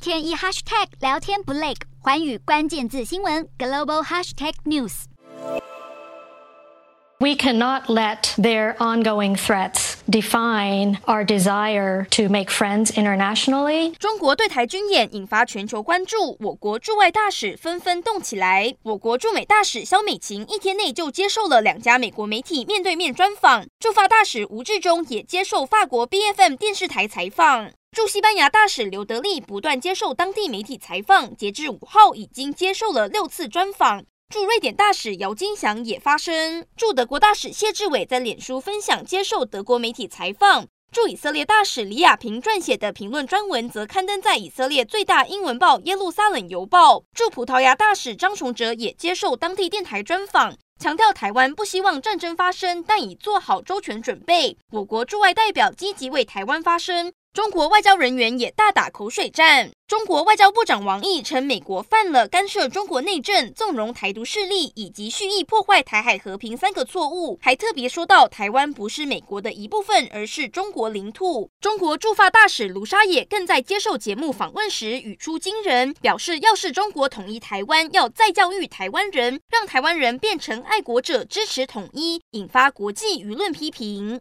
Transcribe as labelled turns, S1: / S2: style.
S1: 天一 hashtag 聊天不累，寰宇关键字新闻 global hashtag
S2: news。We cannot let their ongoing threats Define our desire to make friends internationally.
S3: 中国对台军演引发全球关注，我国驻外大使纷纷动起来。我国驻美大使肖美琴一天内就接受了两家美国媒体面对面专访，驻法大使吴志忠也接受法国 BFM 电视台采访。驻西班牙大使刘德利不断接受当地媒体采访，截至五号已经接受了六次专访。驻瑞典大使姚金祥也发声，驻德国大使谢志伟在脸书分享接受德国媒体采访，驻以色列大使李亚平撰写的评论专文则刊登在以色列最大英文报耶路撒冷邮报。驻葡萄牙大使张崇哲也接受当地电台专访，强调台湾不希望战争发生，但已做好周全准备。我国驻外代表积极为台湾发声。中国外交人员也大打口水战。中国外交部长王毅称，美国犯了干涉中国内政、纵容台独势力以及蓄意破坏台海和平三个错误，还特别说到台湾不是美国的一部分，而是中国领土。中国驻法大使卢沙野更在接受节目访问时语出惊人，表示要是中国统一台湾，要再教育台湾人，让台湾人变成爱国者，支持统一，引发国际舆论批评。